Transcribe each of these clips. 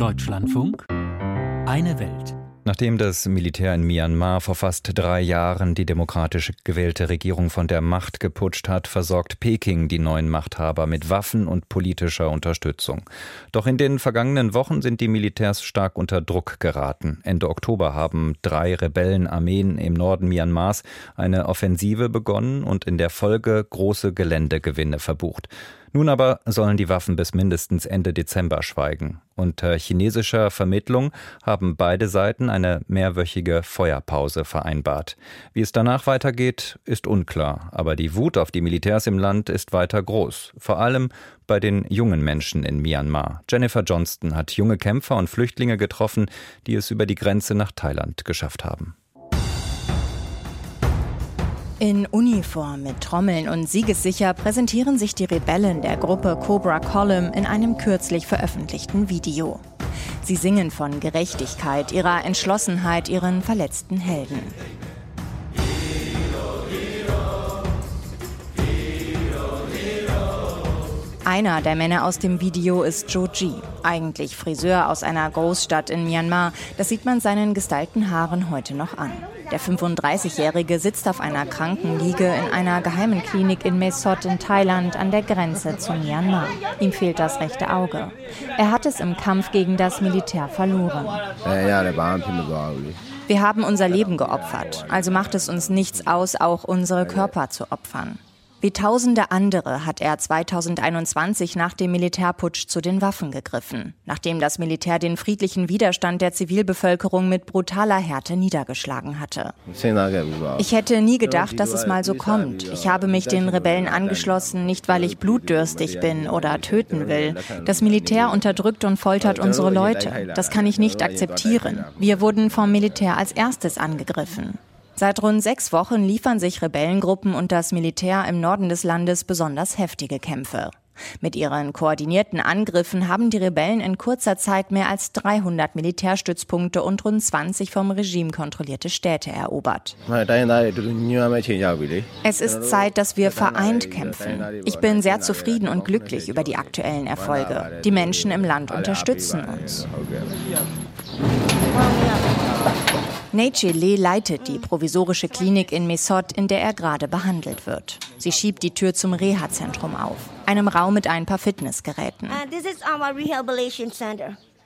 Deutschlandfunk Eine Welt. Nachdem das Militär in Myanmar vor fast drei Jahren die demokratisch gewählte Regierung von der Macht geputscht hat, versorgt Peking die neuen Machthaber mit Waffen und politischer Unterstützung. Doch in den vergangenen Wochen sind die Militärs stark unter Druck geraten. Ende Oktober haben drei Rebellenarmeen im Norden Myanmars eine Offensive begonnen und in der Folge große Geländegewinne verbucht. Nun aber sollen die Waffen bis mindestens Ende Dezember schweigen. Unter chinesischer Vermittlung haben beide Seiten eine mehrwöchige Feuerpause vereinbart. Wie es danach weitergeht, ist unklar, aber die Wut auf die Militärs im Land ist weiter groß, vor allem bei den jungen Menschen in Myanmar. Jennifer Johnston hat junge Kämpfer und Flüchtlinge getroffen, die es über die Grenze nach Thailand geschafft haben. In Uniform mit Trommeln und siegessicher präsentieren sich die Rebellen der Gruppe Cobra Column in einem kürzlich veröffentlichten Video. Sie singen von Gerechtigkeit, ihrer Entschlossenheit, ihren verletzten Helden. Einer der Männer aus dem Video ist Joe Ji, eigentlich Friseur aus einer Großstadt in Myanmar. Das sieht man seinen gestylten Haaren heute noch an. Der 35-Jährige sitzt auf einer Krankenliege in einer geheimen Klinik in Mae Sot in Thailand an der Grenze zu Myanmar. Ihm fehlt das rechte Auge. Er hat es im Kampf gegen das Militär verloren. Wir haben unser Leben geopfert, also macht es uns nichts aus, auch unsere Körper zu opfern. Wie tausende andere hat er 2021 nach dem Militärputsch zu den Waffen gegriffen, nachdem das Militär den friedlichen Widerstand der Zivilbevölkerung mit brutaler Härte niedergeschlagen hatte. Ich hätte nie gedacht, dass es mal so kommt. Ich habe mich den Rebellen angeschlossen, nicht weil ich blutdürstig bin oder töten will. Das Militär unterdrückt und foltert unsere Leute. Das kann ich nicht akzeptieren. Wir wurden vom Militär als erstes angegriffen. Seit rund sechs Wochen liefern sich Rebellengruppen und das Militär im Norden des Landes besonders heftige Kämpfe. Mit ihren koordinierten Angriffen haben die Rebellen in kurzer Zeit mehr als 300 Militärstützpunkte und rund 20 vom Regime kontrollierte Städte erobert. Es ist Zeit, dass wir vereint kämpfen. Ich bin sehr zufrieden und glücklich über die aktuellen Erfolge. Die Menschen im Land unterstützen uns. Neche Lee leitet die provisorische Klinik in Mesot, in der er gerade behandelt wird. Sie schiebt die Tür zum Reha-Zentrum auf, einem Raum mit ein paar Fitnessgeräten.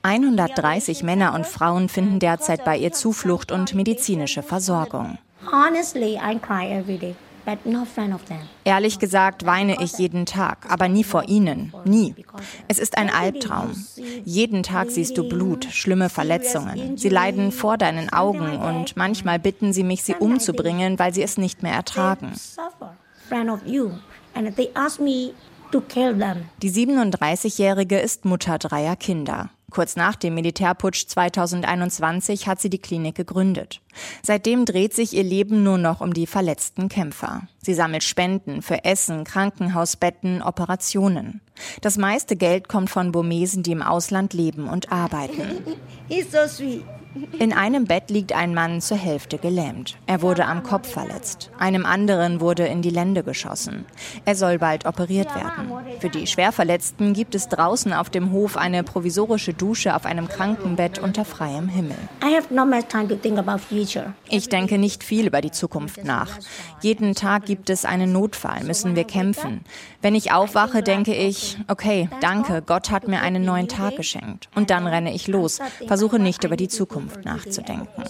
130 Männer und Frauen finden derzeit bei ihr Zuflucht und medizinische Versorgung. Honestly, I cry every day. Ehrlich gesagt weine ich jeden Tag, aber nie vor ihnen. Nie. Es ist ein Albtraum. Jeden Tag siehst du Blut, schlimme Verletzungen. Sie leiden vor deinen Augen und manchmal bitten sie mich, sie umzubringen, weil sie es nicht mehr ertragen. Die 37-Jährige ist Mutter dreier Kinder. Kurz nach dem Militärputsch 2021 hat sie die Klinik gegründet. Seitdem dreht sich ihr Leben nur noch um die verletzten Kämpfer. Sie sammelt Spenden für Essen, Krankenhausbetten, Operationen. Das meiste Geld kommt von Burmesen, die im Ausland leben und arbeiten. He's so sweet. In einem Bett liegt ein Mann zur Hälfte gelähmt. Er wurde am Kopf verletzt. Einem anderen wurde in die Lände geschossen. Er soll bald operiert werden. Für die Schwerverletzten gibt es draußen auf dem Hof eine provisorische Dusche auf einem Krankenbett unter freiem Himmel. Ich denke nicht viel über die Zukunft nach. Jeden Tag gibt es einen Notfall, müssen wir kämpfen. Wenn ich aufwache, denke ich, okay, danke, Gott hat mir einen neuen Tag geschenkt. Und dann renne ich los, versuche nicht über die Zukunft Zukunft nachzudenken.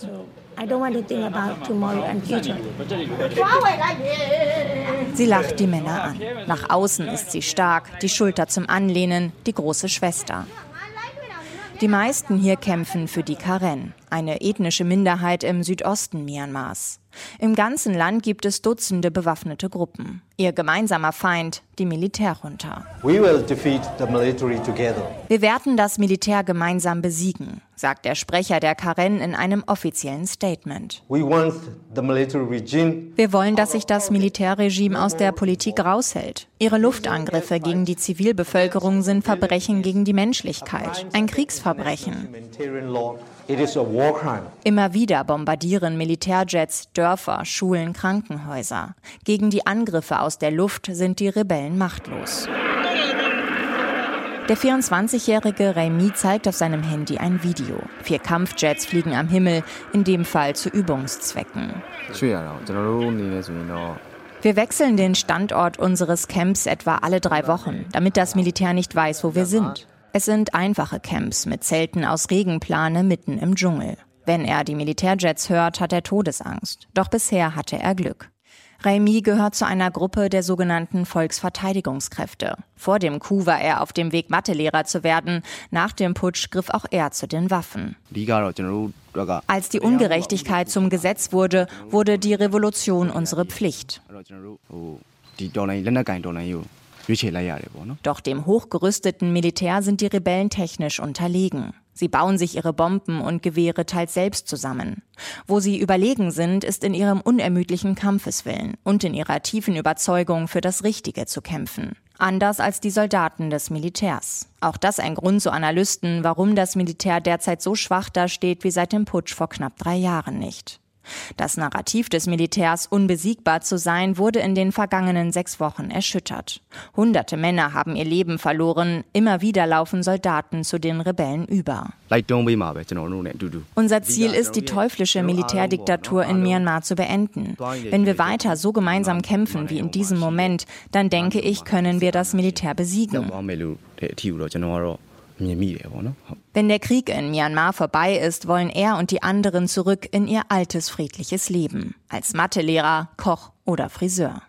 Sie lacht die Männer an. Nach außen ist sie stark, die Schulter zum Anlehnen, die große Schwester. Die meisten hier kämpfen für die Karen, eine ethnische Minderheit im Südosten Myanmars. Im ganzen Land gibt es Dutzende bewaffnete Gruppen. Ihr gemeinsamer Feind, die Militärjunta. Wir werden das Militär gemeinsam besiegen, sagt der Sprecher der Karen in einem offiziellen Statement. Wir wollen, dass sich das Militärregime aus der Politik raushält. Ihre Luftangriffe gegen die Zivilbevölkerung sind Verbrechen gegen die Menschlichkeit, ein Kriegsverbrechen. Immer wieder bombardieren Militärjets Dörfer, Schulen, Krankenhäuser. Gegen die Angriffe aus der Luft sind die Rebellen machtlos. Der 24-jährige Remy zeigt auf seinem Handy ein Video. Vier Kampfjets fliegen am Himmel, in dem Fall zu Übungszwecken. Wir wechseln den Standort unseres Camps etwa alle drei Wochen, damit das Militär nicht weiß, wo wir sind. Es sind einfache Camps mit Zelten aus Regenplane mitten im Dschungel. Wenn er die Militärjets hört, hat er Todesangst. Doch bisher hatte er Glück. Raimi gehört zu einer Gruppe der sogenannten Volksverteidigungskräfte. Vor dem Coup war er auf dem Weg, Mathelehrer zu werden. Nach dem Putsch griff auch er zu den Waffen. Als die Ungerechtigkeit zum Gesetz wurde, wurde die Revolution unsere Pflicht. Doch dem hochgerüsteten Militär sind die Rebellen technisch unterlegen. Sie bauen sich ihre Bomben und Gewehre teils selbst zusammen. Wo sie überlegen sind, ist in ihrem unermüdlichen Kampfeswillen und in ihrer tiefen Überzeugung, für das Richtige zu kämpfen. Anders als die Soldaten des Militärs. Auch das ein Grund zu Analysten, warum das Militär derzeit so schwach dasteht wie seit dem Putsch vor knapp drei Jahren nicht. Das Narrativ des Militärs, unbesiegbar zu sein, wurde in den vergangenen sechs Wochen erschüttert. Hunderte Männer haben ihr Leben verloren, immer wieder laufen Soldaten zu den Rebellen über. Unser Ziel ist, die teuflische Militärdiktatur in Myanmar zu beenden. Wenn wir weiter so gemeinsam kämpfen wie in diesem Moment, dann denke ich, können wir das Militär besiegen. Wenn der Krieg in Myanmar vorbei ist, wollen er und die anderen zurück in ihr altes friedliches Leben. Als Mathelehrer, Koch oder Friseur.